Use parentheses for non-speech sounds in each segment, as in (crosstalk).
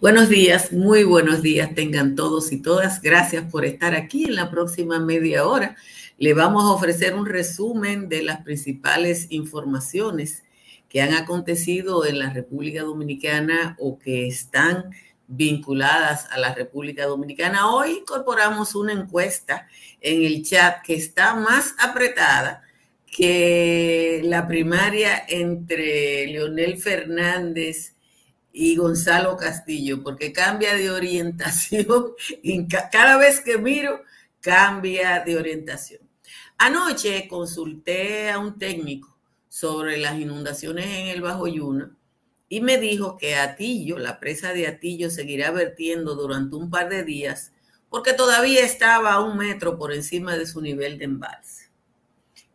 Buenos días, muy buenos días tengan todos y todas. Gracias por estar aquí en la próxima media hora. Le vamos a ofrecer un resumen de las principales informaciones que han acontecido en la República Dominicana o que están vinculadas a la República Dominicana. Hoy incorporamos una encuesta en el chat que está más apretada que la primaria entre Leonel Fernández y Gonzalo Castillo, porque cambia de orientación, (laughs) cada vez que miro, cambia de orientación. Anoche consulté a un técnico sobre las inundaciones en el Bajo Yuna y me dijo que Atillo, la presa de Atillo, seguirá vertiendo durante un par de días porque todavía estaba a un metro por encima de su nivel de embalse.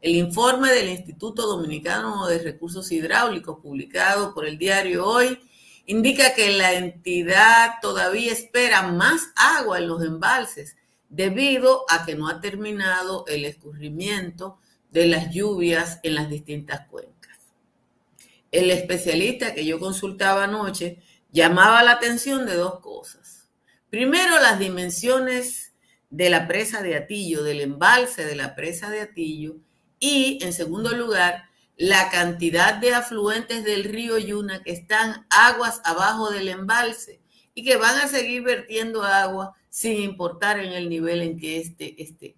El informe del Instituto Dominicano de Recursos Hidráulicos publicado por el diario Hoy indica que la entidad todavía espera más agua en los embalses debido a que no ha terminado el escurrimiento de las lluvias en las distintas cuencas. El especialista que yo consultaba anoche llamaba la atención de dos cosas. Primero, las dimensiones de la presa de Atillo, del embalse de la presa de Atillo, y en segundo lugar, la cantidad de afluentes del río Yuna que están aguas abajo del embalse y que van a seguir vertiendo agua sin importar en el nivel en que éste esté.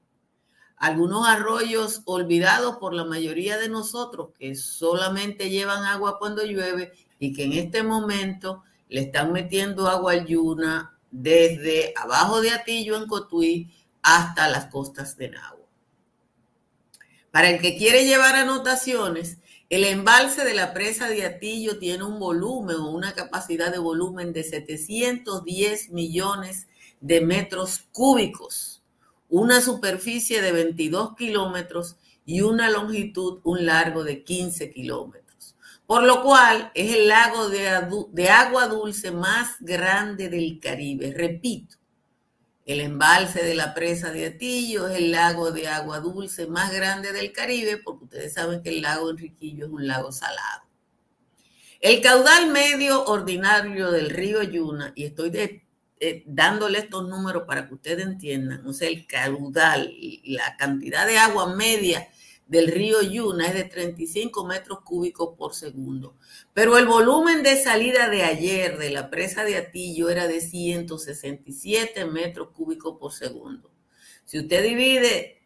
Algunos arroyos olvidados por la mayoría de nosotros que solamente llevan agua cuando llueve y que en este momento le están metiendo agua al Yuna desde abajo de Atillo en Cotuí hasta las costas de Nahua. Para el que quiere llevar anotaciones, el embalse de la presa de Atillo tiene un volumen o una capacidad de volumen de 710 millones de metros cúbicos, una superficie de 22 kilómetros y una longitud, un largo de 15 kilómetros. Por lo cual es el lago de, de agua dulce más grande del Caribe. Repito, el embalse de la presa de Atillo es el lago de agua dulce más grande del Caribe, porque ustedes saben que el lago Enriquillo es un lago salado. El caudal medio ordinario del río Yuna, y estoy eh, dándole estos números para que ustedes entiendan, o sea, el caudal, la cantidad de agua media del río Yuna es de 35 metros cúbicos por segundo. Pero el volumen de salida de ayer de la presa de Atillo era de 167 metros cúbicos por segundo. Si usted divide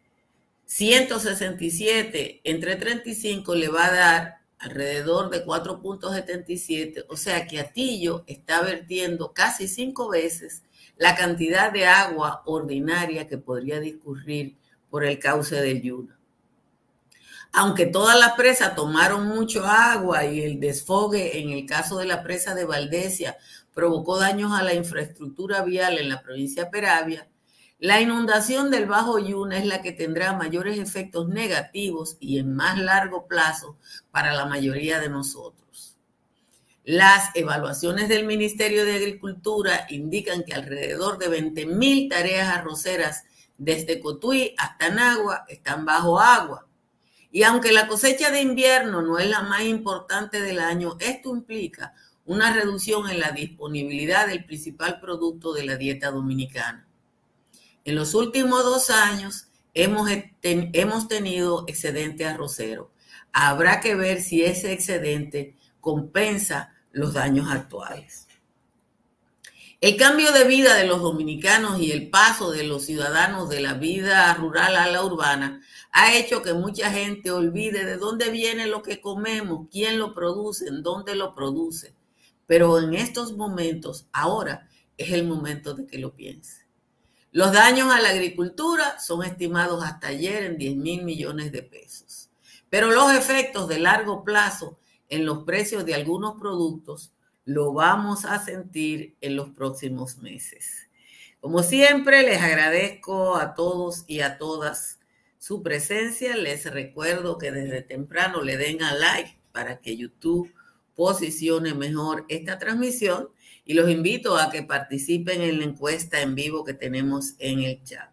167 entre 35 le va a dar alrededor de 4.77, o sea que Atillo está vertiendo casi cinco veces la cantidad de agua ordinaria que podría discurrir por el cauce del Yuna aunque todas las presas tomaron mucho agua y el desfogue en el caso de la presa de Valdesia provocó daños a la infraestructura vial en la provincia de Peravia, la inundación del Bajo Yuna es la que tendrá mayores efectos negativos y en más largo plazo para la mayoría de nosotros. Las evaluaciones del Ministerio de Agricultura indican que alrededor de 20.000 tareas arroceras desde Cotuí hasta Nagua están bajo agua y aunque la cosecha de invierno no es la más importante del año, esto implica una reducción en la disponibilidad del principal producto de la dieta dominicana. En los últimos dos años hemos, hemos tenido excedente arrocero. Habrá que ver si ese excedente compensa los daños actuales. El cambio de vida de los dominicanos y el paso de los ciudadanos de la vida rural a la urbana ha hecho que mucha gente olvide de dónde viene lo que comemos, quién lo produce, en dónde lo produce. Pero en estos momentos, ahora es el momento de que lo piense. Los daños a la agricultura son estimados hasta ayer en 10 mil millones de pesos. Pero los efectos de largo plazo en los precios de algunos productos lo vamos a sentir en los próximos meses. Como siempre, les agradezco a todos y a todas su presencia. Les recuerdo que desde temprano le den a like para que YouTube posicione mejor esta transmisión y los invito a que participen en la encuesta en vivo que tenemos en el chat.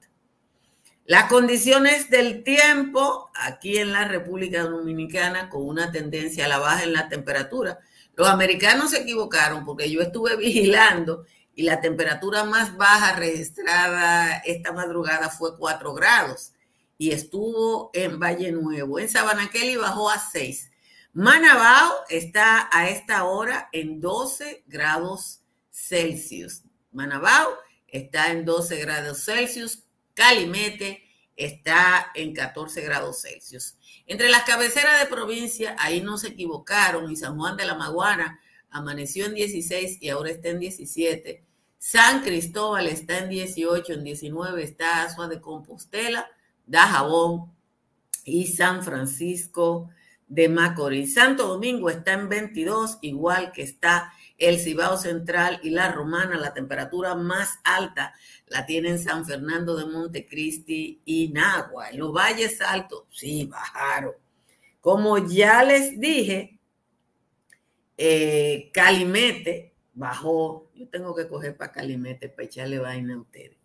Las condiciones del tiempo aquí en la República Dominicana con una tendencia a la baja en la temperatura. Los americanos se equivocaron porque yo estuve (laughs) vigilando y la temperatura más baja registrada esta madrugada fue 4 grados y estuvo en Valle Nuevo. En Sabana Kelly bajó a 6. Manabao está a esta hora en 12 grados Celsius. Manabao está en 12 grados Celsius. Calimete está en 14 grados Celsius. Entre las cabeceras de provincia, ahí no se equivocaron, y San Juan de la Maguana amaneció en 16 y ahora está en 17. San Cristóbal está en 18, en 19 está Asua de Compostela, Dajabón y San Francisco de Macorís. Santo Domingo está en 22, igual que está el Cibao Central y la Romana. La temperatura más alta la tienen San Fernando de Montecristi y Nagua. En los valles altos, sí, bajaron. Como ya les dije, eh, Calimete bajó. Yo tengo que coger para Calimete para echarle vaina a ustedes.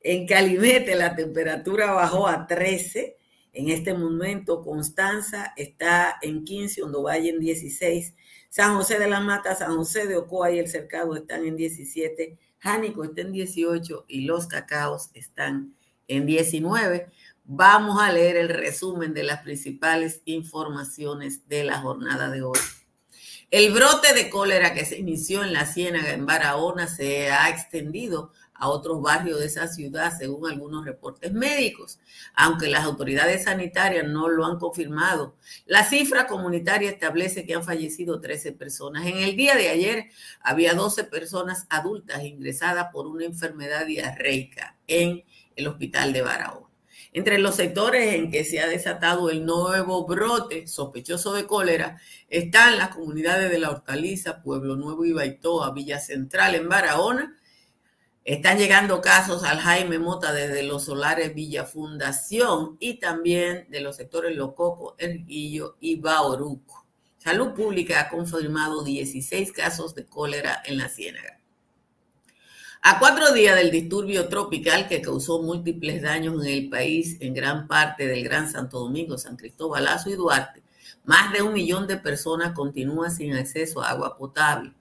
En Calimete la temperatura bajó a 13. En este momento Constanza está en 15, Hondo en 16, San José de la Mata, San José de Ocoa y el Cercado están en 17, Jánico está en 18 y los cacaos están en 19. Vamos a leer el resumen de las principales informaciones de la jornada de hoy. El brote de cólera que se inició en la Ciénaga, en Barahona, se ha extendido a otros barrios de esa ciudad, según algunos reportes médicos, aunque las autoridades sanitarias no lo han confirmado. La cifra comunitaria establece que han fallecido 13 personas. En el día de ayer había 12 personas adultas ingresadas por una enfermedad diarreica en el hospital de Barahona. Entre los sectores en que se ha desatado el nuevo brote sospechoso de cólera están las comunidades de La Hortaliza, Pueblo Nuevo y Baitoa, Villa Central en Barahona, están llegando casos al Jaime Mota desde los solares Villa Fundación y también de los sectores Lococo, Erguillo y Bauruco. Salud Pública ha confirmado 16 casos de cólera en la Ciénaga. A cuatro días del disturbio tropical que causó múltiples daños en el país, en gran parte del Gran Santo Domingo, San Cristóbal, Lazo y Duarte, más de un millón de personas continúan sin acceso a agua potable.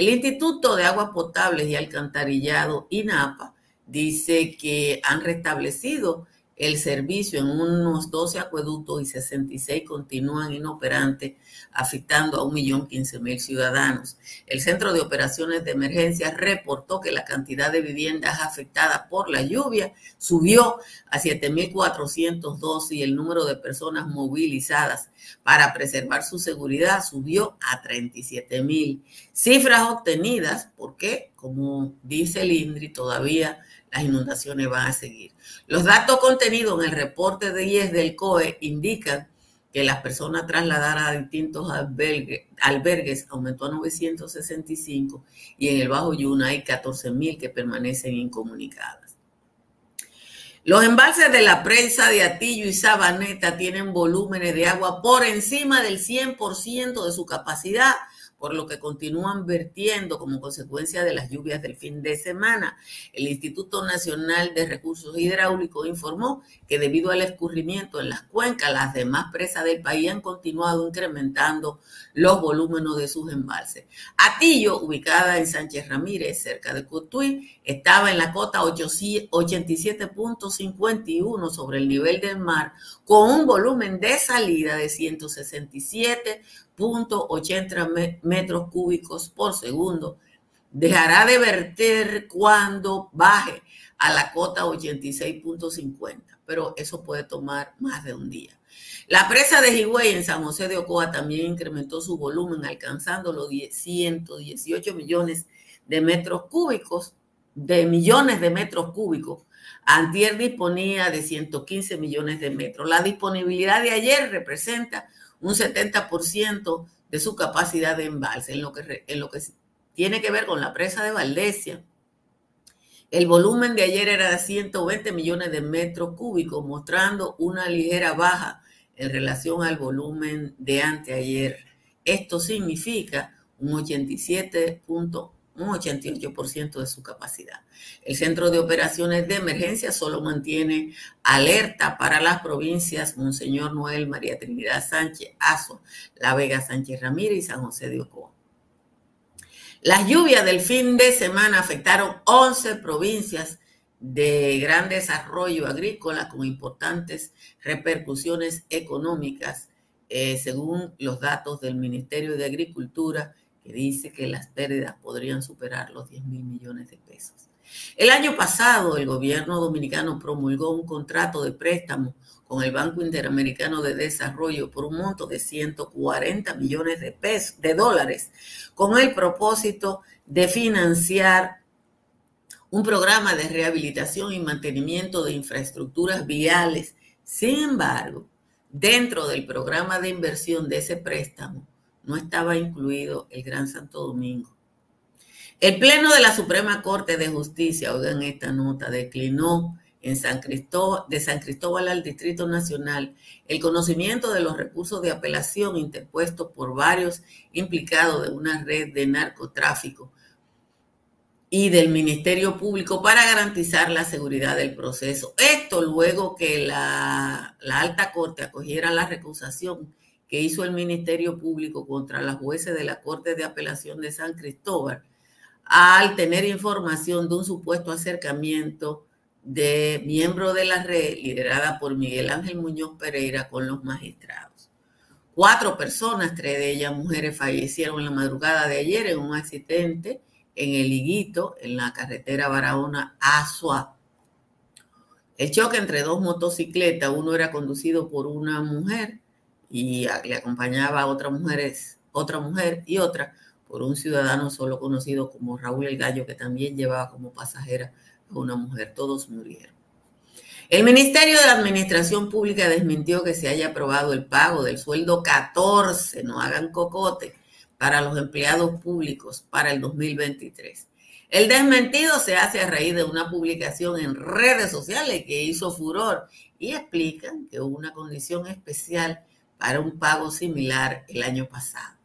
El Instituto de Aguas Potables y Alcantarillado, INAPA, dice que han restablecido el servicio en unos 12 acueductos y 66 continúan inoperantes, afectando a 1.015.000 ciudadanos. El Centro de Operaciones de Emergencia reportó que la cantidad de viviendas afectadas por la lluvia subió a 7.412 y el número de personas movilizadas para preservar su seguridad subió a 37.000. Cifras obtenidas porque, como dice el INDRI, todavía las inundaciones van a seguir. Los datos contenidos en el reporte de IES del COE indican que las personas trasladadas a distintos albergues, aumentó a 965 y en el Bajo Yuna hay 14.000 que permanecen incomunicadas. Los embalses de la prensa de Atillo y Sabaneta tienen volúmenes de agua por encima del 100% de su capacidad por lo que continúan vertiendo como consecuencia de las lluvias del fin de semana. El Instituto Nacional de Recursos Hidráulicos informó que debido al escurrimiento en las cuencas, las demás presas del país han continuado incrementando los volúmenes de sus embalses. Atillo, ubicada en Sánchez Ramírez, cerca de Cotuí, estaba en la cota 87.51 sobre el nivel del mar, con un volumen de salida de 167 .80 metros cúbicos por segundo. Dejará de verter cuando baje a la cota 86.50, pero eso puede tomar más de un día. La presa de Higüey en San José de Ocoa también incrementó su volumen, alcanzando los 118 millones de metros cúbicos, de millones de metros cúbicos. Antier disponía de 115 millones de metros. La disponibilidad de ayer representa un 70% de su capacidad de embalse. En lo, que, en lo que tiene que ver con la presa de Valdesia, el volumen de ayer era de 120 millones de metros cúbicos, mostrando una ligera baja en relación al volumen de anteayer. Esto significa un 87 un 88% de su capacidad. El Centro de Operaciones de Emergencia solo mantiene alerta para las provincias Monseñor Noel, María Trinidad Sánchez, Azo, La Vega Sánchez Ramírez y San José de Ocoa. Las lluvias del fin de semana afectaron 11 provincias de gran desarrollo agrícola con importantes repercusiones económicas, eh, según los datos del Ministerio de Agricultura, que dice que las pérdidas podrían superar los 10 mil millones de pesos. El año pasado, el gobierno dominicano promulgó un contrato de préstamo con el Banco Interamericano de Desarrollo por un monto de 140 millones de pesos, de dólares, con el propósito de financiar un programa de rehabilitación y mantenimiento de infraestructuras viales. Sin embargo, dentro del programa de inversión de ese préstamo no estaba incluido el Gran Santo Domingo. El Pleno de la Suprema Corte de Justicia, oigan esta nota, declinó en San Cristóbal, de San Cristóbal al Distrito Nacional el conocimiento de los recursos de apelación interpuestos por varios implicados de una red de narcotráfico y del Ministerio Público para garantizar la seguridad del proceso. Esto luego que la, alta corte acogiera la recusación que hizo el Ministerio Público contra las jueces de la Corte de Apelación de San Cristóbal al tener información de un supuesto acercamiento de miembro de la red liderada por Miguel Ángel Muñoz Pereira con los magistrados. Cuatro personas, tres de ellas mujeres, fallecieron en la madrugada de ayer en un accidente en el Higuito, en la carretera Barahona Asua. El choque entre dos motocicletas, uno era conducido por una mujer y le acompañaba a otra mujer, otra mujer y otra por un ciudadano solo conocido como Raúl El Gallo, que también llevaba como pasajera a una mujer. Todos murieron. El Ministerio de Administración Pública desmintió que se haya aprobado el pago del sueldo 14, no hagan cocote, para los empleados públicos para el 2023. El desmentido se hace a raíz de una publicación en redes sociales que hizo furor y explican que una condición especial para un pago similar el año pasado.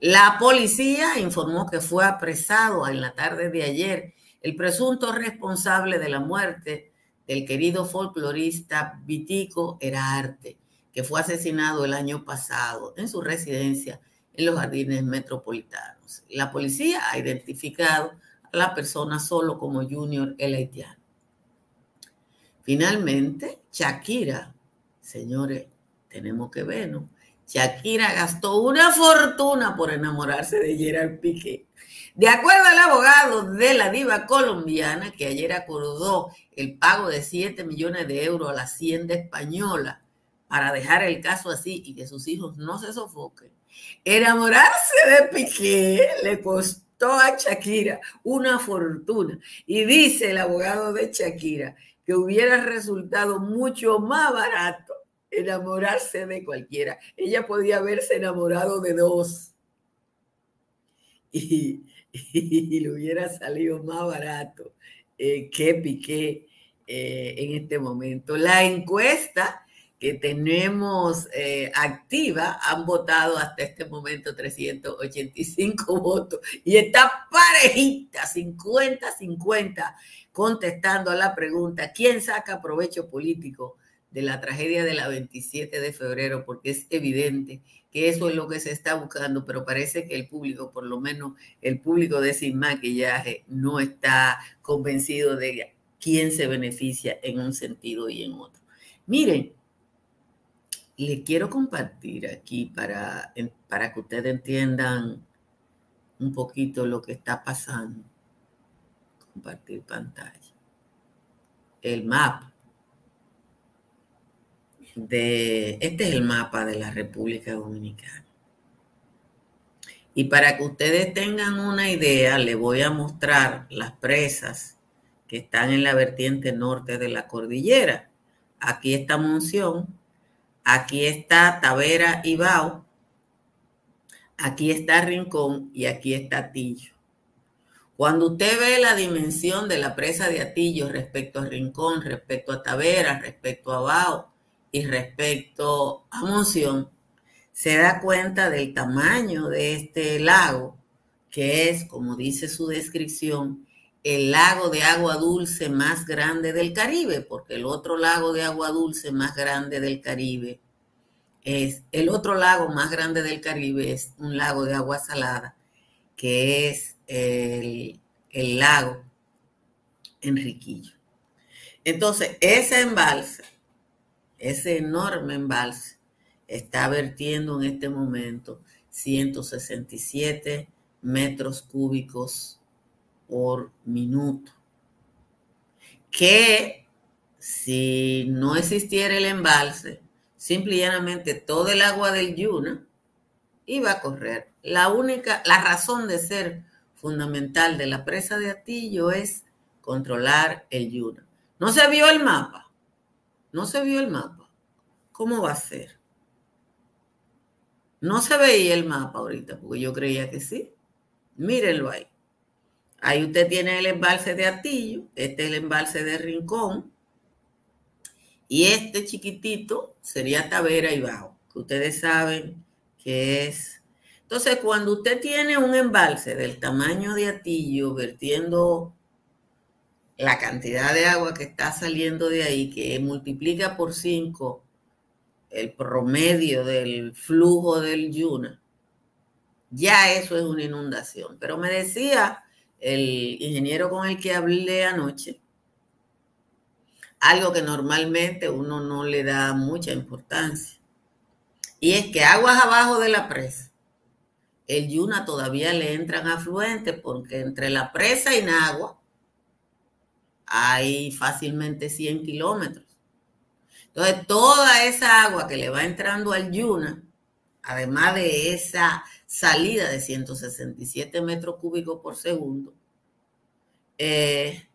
La policía informó que fue apresado en la tarde de ayer el presunto responsable de la muerte del querido folclorista Vitico Erarte, que fue asesinado el año pasado en su residencia en los jardines metropolitanos. La policía ha identificado a la persona solo como Junior el haitiano. Finalmente, Shakira, señores, tenemos que ver, ¿no? Shakira gastó una fortuna por enamorarse de Gerard Piqué. De acuerdo al abogado de la diva colombiana, que ayer acordó el pago de 7 millones de euros a la hacienda española para dejar el caso así y que sus hijos no se sofoquen, Enamorarse de Piqué le costó a Shakira una fortuna. Y dice el abogado de Shakira que hubiera resultado mucho más barato enamorarse de cualquiera. Ella podía haberse enamorado de dos. (laughs) Y, le hubiera salido más barato eh, que Piqué eh, en este momento. La encuesta que tenemos eh, activa han votado hasta este momento 385 (laughs) votos y está parejita, 50-50, contestando a la pregunta, ¿quién saca provecho político de la tragedia de la 27 de febrero? Porque es evidente que eso es lo que se está buscando, pero parece que el público, por lo menos el público de Sin Maquillaje, no está convencido de quién se beneficia en un sentido y en otro. Miren, le quiero compartir aquí para, para que ustedes entiendan un poquito lo que está pasando. Compartir pantalla. El mapa. De, este es el mapa de la República Dominicana. Y para que ustedes tengan una idea, le voy a mostrar las presas que están en la vertiente norte de la cordillera. Aquí está Monción, Aquí está Tavera y Bao. Aquí está Rincón y aquí está Atillo. Cuando usted ve la dimensión de la presa de Atillo respecto a Rincón, respecto a Tavera, respecto a Bao y respecto a Monción, se da cuenta del tamaño de este lago, que es, como dice su descripción, el lago de agua dulce más grande del Caribe, porque el otro lago de agua dulce más grande del Caribe es el otro lago más grande del Caribe, es un lago de agua salada, que es el, el lago Enriquillo. Entonces, ese embalse, ese enorme embalse, está vertiendo en este momento 167 metros cúbicos por minuto. Que si no existiera el embalse, simple y llanamente todo el agua del Yuna iba a correr. La única, la razón de ser fundamental de la presa de Atillo es controlar el Yuna. No se vio el mapa. No se vio el mapa. ¿Cómo va a ser? No se veía el mapa ahorita, porque yo creía que sí. Mírenlo ahí. Ahí usted tiene el embalse de Atillo, este es el embalse de Rincón, y este chiquitito sería Tavera y Bajo, que ustedes saben que es. Entonces, cuando usted tiene un embalse del tamaño de Atillo vertiendo la cantidad de agua que está saliendo de ahí, que multiplica por 5 el promedio del flujo del Yuna, ya eso es una inundación. Pero me decía el ingeniero con el que hablé anoche, algo que normalmente uno no le da mucha importancia, y es que aguas abajo de la presa, el Yuna todavía le entran afluentes porque entre la presa y Nagua hay fácilmente 100 kilómetros. Entonces, toda esa agua que le va entrando al Yuna, además de esa salida de 167 metros cúbicos por segundo, eh,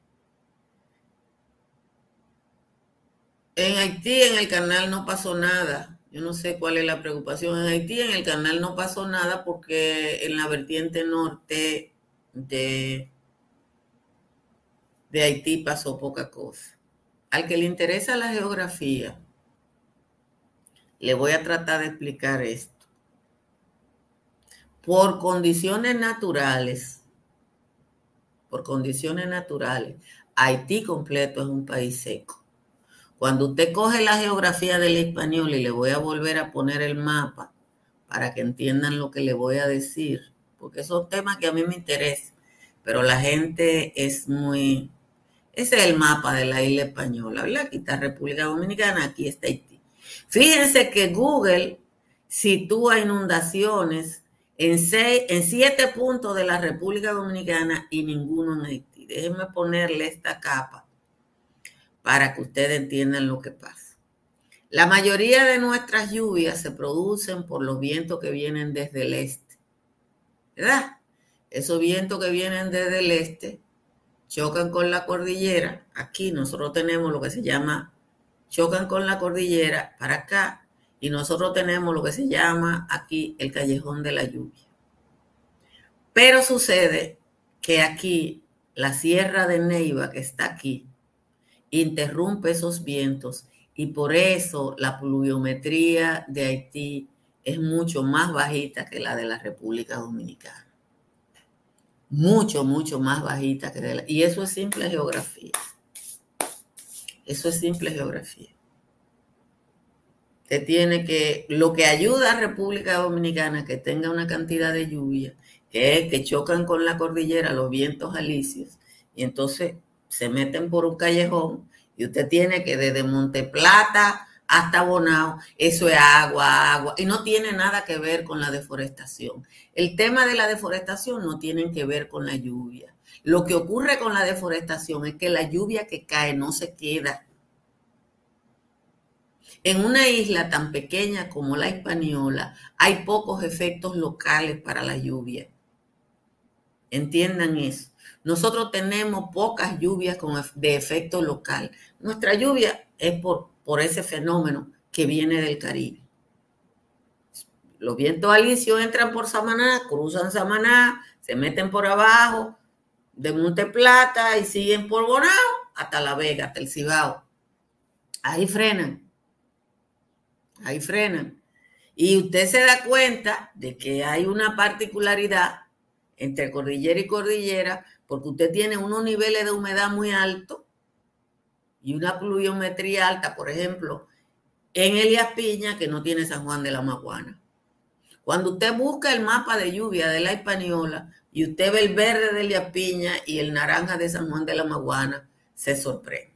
en Haití, en el canal no pasó nada. Yo no sé cuál es la preocupación. En Haití, en el canal no pasó nada porque en la vertiente norte de, de Haití pasó poca cosa. Al que le interesa la geografía, le voy a tratar de explicar esto. Por condiciones naturales, por condiciones naturales, Haití completo es un país seco. Cuando usted coge la geografía del español y le voy a volver a poner el mapa para que entiendan lo que le voy a decir, porque son temas que a mí me interesan, pero la gente es muy ese es el mapa de la isla española, ¿verdad? Aquí está República Dominicana, aquí está Haití. Fíjense que Google sitúa inundaciones en, seis, en siete puntos de la República Dominicana y ninguno en Haití. Déjenme ponerle esta capa para que ustedes entiendan lo que pasa. La mayoría de nuestras lluvias se producen por los vientos que vienen desde el este, ¿verdad? Esos vientos que vienen desde el este chocan con la cordillera. Aquí nosotros tenemos lo que se llama, chocan con la cordillera para acá y nosotros tenemos lo que se llama aquí el callejón de la lluvia. Pero sucede que aquí la sierra de Neiva que está aquí interrumpe esos vientos y por eso la pluviometría de Haití es mucho más bajita que la de la República Dominicana mucho, mucho más bajita que de la... Y eso es simple geografía. Eso es simple geografía. Usted tiene que, lo que ayuda a República Dominicana que tenga una cantidad de lluvia, que es que chocan con la cordillera los vientos alisios, y entonces se meten por un callejón, y usted tiene que desde Monte Plata hasta Bonao, eso es agua, agua, y no tiene nada que ver con la deforestación. El tema de la deforestación no tiene que ver con la lluvia. Lo que ocurre con la deforestación es que la lluvia que cae no se queda. En una isla tan pequeña como la española hay pocos efectos locales para la lluvia. Entiendan eso. Nosotros tenemos pocas lluvias de efecto local. Nuestra lluvia es por por ese fenómeno que viene del Caribe. Los vientos alisios entran por Samaná, cruzan Samaná, se meten por abajo de Monte Plata y siguen por Bonao hasta La Vega, hasta el Cibao. Ahí frenan. Ahí frenan. Y usted se da cuenta de que hay una particularidad entre cordillera y cordillera, porque usted tiene unos niveles de humedad muy altos y una pluviometría alta, por ejemplo, en Elias Piña, que no tiene San Juan de la Maguana. Cuando usted busca el mapa de lluvia de la Española, y usted ve el verde de la piña y el naranja de San Juan de la Maguana, se sorprende.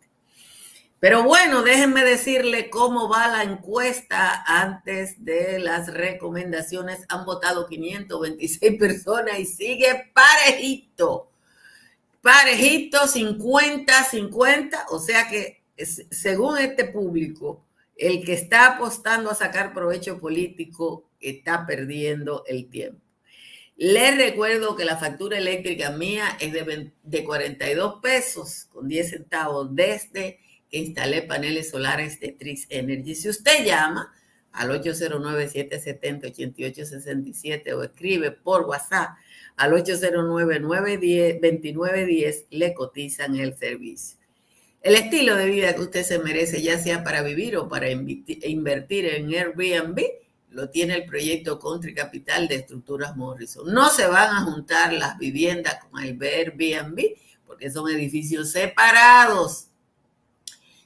Pero bueno, déjenme decirle cómo va la encuesta antes de las recomendaciones. Han votado 526 personas y sigue parejito. Parejito 50, 50. O sea que según este público, el que está apostando a sacar provecho político está perdiendo el tiempo. Les recuerdo que la factura eléctrica mía es de, de 42 pesos con 10 centavos desde que instalé paneles solares de Trix Energy. Si usted llama al 809-770-8867 o escribe por WhatsApp al 809-910-2910, le cotizan el servicio. El estilo de vida que usted se merece, ya sea para vivir o para invertir en Airbnb, lo tiene el proyecto Country Capital de Estructuras Morrison. No se van a juntar las viviendas con el Airbnb porque son edificios separados.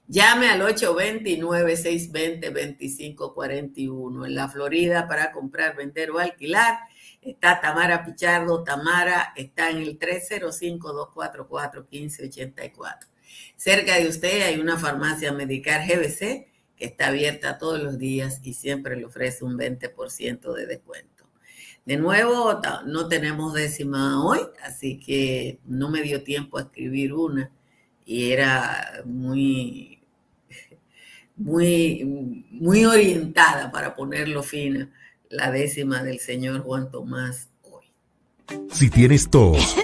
Llame al 829-620-2541 en la Florida para comprar, vender o alquilar. Está Tamara Pichardo. Tamara está en el 305-244-1584. Cerca de usted hay una farmacia Medicar GBC que está abierta todos los días y siempre le ofrece un 20% de descuento. De nuevo, no tenemos décima hoy, así que no me dio tiempo a escribir una y era muy, muy, muy orientada para ponerlo fina la décima del señor Juan Tomás hoy. Si tienes tos,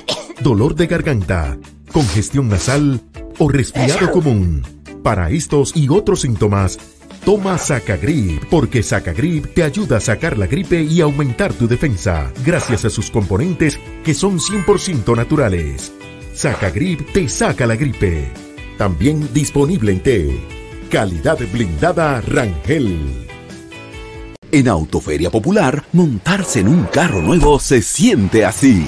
dolor de garganta, congestión nasal o resfriado común, para estos y otros síntomas, toma Sacagrip, porque Sacagrip te ayuda a sacar la gripe y aumentar tu defensa, gracias a sus componentes que son 100% naturales. Sacagrip te saca la gripe. También disponible en té. Calidad blindada Rangel. En Autoferia Popular, montarse en un carro nuevo se siente así.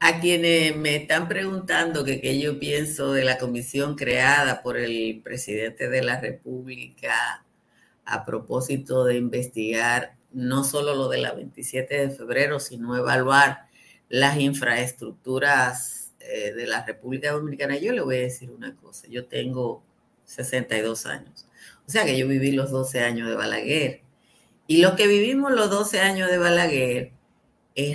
A quienes me están preguntando que qué yo pienso de la comisión creada por el presidente de la República a propósito de investigar no solo lo de la 27 de febrero, sino evaluar las infraestructuras eh, de la República Dominicana, yo le voy a decir una cosa, yo tengo 62 años, o sea que yo viví los 12 años de Balaguer, y los que vivimos los 12 años de Balaguer,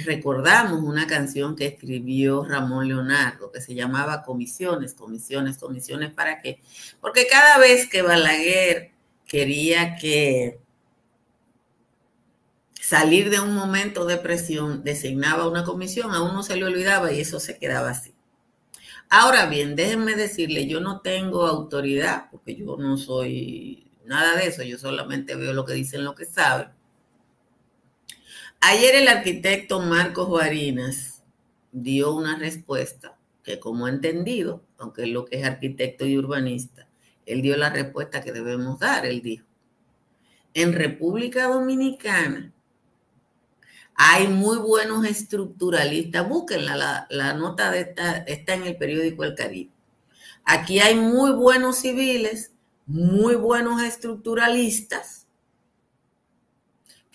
recordamos una canción que escribió Ramón Leonardo que se llamaba Comisiones, Comisiones, Comisiones, ¿para qué? Porque cada vez que Balaguer quería que salir de un momento de presión, designaba una comisión, a uno se le olvidaba y eso se quedaba así. Ahora bien, déjenme decirle, yo no tengo autoridad, porque yo no soy nada de eso, yo solamente veo lo que dicen lo que saben Ayer el arquitecto Marcos Barinas dio una respuesta que como ha entendido, aunque es lo que es arquitecto y urbanista, él dio la respuesta que debemos dar, él dijo. En República Dominicana hay muy buenos estructuralistas, búsquenla, la, la nota de esta, está en el periódico El Caribe. Aquí hay muy buenos civiles, muy buenos estructuralistas,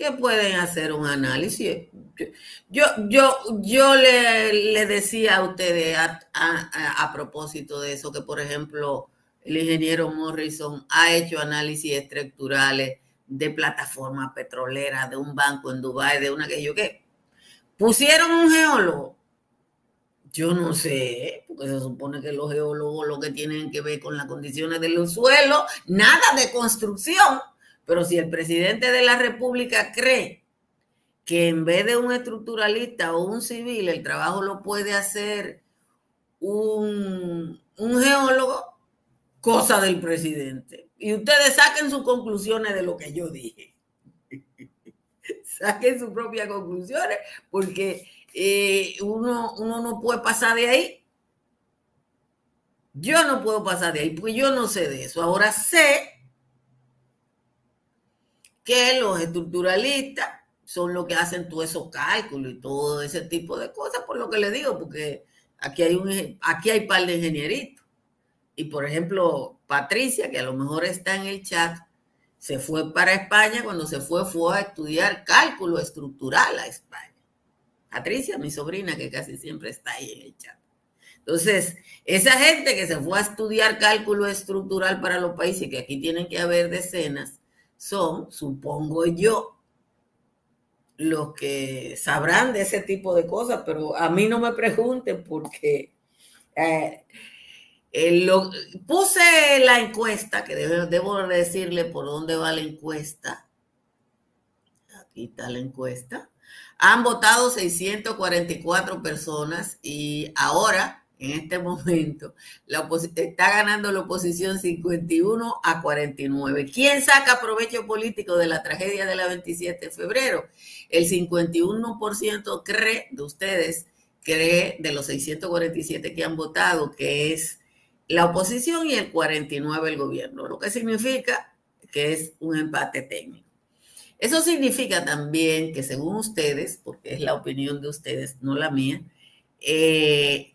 que pueden hacer un análisis. Yo, yo, yo le, decía a ustedes a, propósito de eso, que por ejemplo el ingeniero Morrison ha hecho análisis estructurales de plataformas petroleras, de un banco en Dubái, de una que yo qué. Pusieron un geólogo. Yo no sé, porque se supone que los geólogos lo que tienen que ver con las condiciones del suelo, nada de construcción pero si el presidente de la República cree que en vez de un estructuralista o un civil, el trabajo lo puede hacer un, un geólogo, cosa del presidente. Y ustedes saquen sus conclusiones de lo que yo dije. (laughs) saquen sus propias conclusiones, porque eh, uno, uno no puede pasar de ahí. Yo no puedo pasar de ahí, porque yo no sé de eso. Ahora sé que los estructuralistas son los que hacen todos esos cálculos y todo ese tipo de cosas, por lo que le digo, porque aquí hay un aquí hay par de ingenieritos. Y por ejemplo, Patricia, que a lo mejor está en el chat, se fue para España, cuando se fue fue a estudiar cálculo estructural a España. Patricia, mi sobrina, que casi siempre está ahí en el chat. Entonces, esa gente que se fue a estudiar cálculo estructural para los países, que aquí tienen que haber decenas, son, supongo yo, los que sabrán de ese tipo de cosas, pero a mí no me pregunten porque eh, lo, puse la encuesta, que debo, debo decirle por dónde va la encuesta. Aquí está la encuesta. Han votado 644 personas y ahora, en este momento, la está ganando la oposición 51 a 49. ¿Quién saca provecho político de la tragedia de la 27 de febrero? El 51% cree de ustedes, cree de los 647 que han votado, que es la oposición y el 49 el gobierno, lo que significa que es un empate técnico. Eso significa también que según ustedes, porque es la opinión de ustedes, no la mía, eh,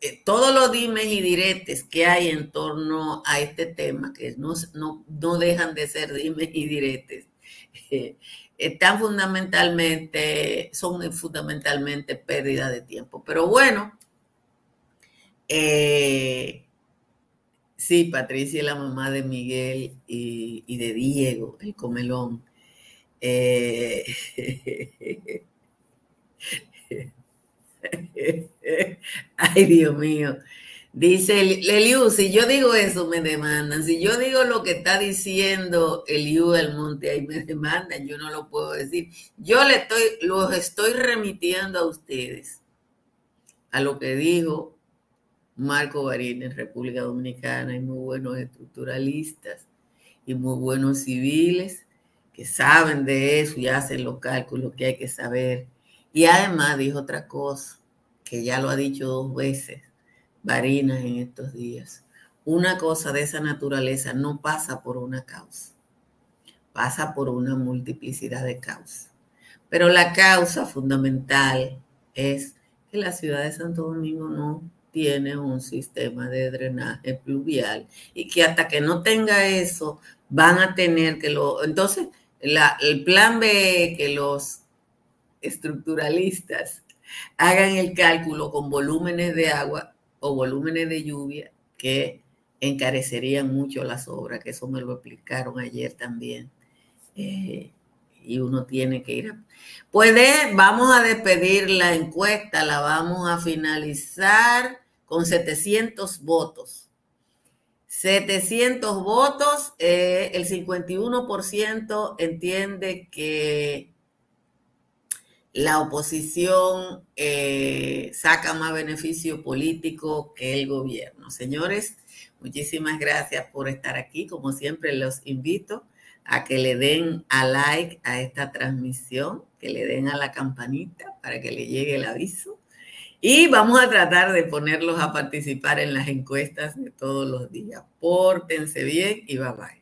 eh, todos los dimes y diretes que hay en torno a este tema, que no, no, dejan de ser dimes y diretes, eh, están fundamentalmente, son fundamentalmente pérdida de tiempo. Pero bueno, Sí, Patricia es la mamá de Miguel y, de Diego, el comelón. Eh, (laughs) (laughs) ay, Dios mío. Dice Eliu, si yo digo eso, me demandan. Si yo digo lo que está diciendo Eliu del Monte, ahí me (laughs) demandan, yo no lo puedo decir. Yo le estoy, los estoy remitiendo a ustedes a lo que dijo Marco Barín en República Dominicana, hay muy buenos estructuralistas y muy buenos civiles que saben de eso y hacen los cálculos que hay que saber. Y además dijo otra cosa, que ya lo ha dicho dos veces Barinas en estos días. Una cosa de esa naturaleza no pasa por una causa, pasa por una multiplicidad de causas. Pero la causa fundamental es que la ciudad de Santo Domingo no tiene un sistema de drenaje pluvial y que hasta que no tenga eso van a tener que lo... Entonces, el plan B, que los estructuralistas hagan el cálculo con volúmenes de agua o volúmenes de lluvia que encarecerían mucho las obras, que eso me lo explicaron ayer también. Eh, y uno tiene que ir a... Puede, vamos a despedir la encuesta, la vamos a finalizar con 700 votos. 700 votos, eh, el 51% entiende que la oposición eh, saca más beneficio político que el gobierno. Señores, muchísimas gracias por estar aquí. Como siempre, los invito a que le den a like a esta transmisión, que le den a la campanita para que le llegue el aviso y vamos a tratar de ponerlos a participar en las encuestas de todos los días. Pórtense bien y bye bye.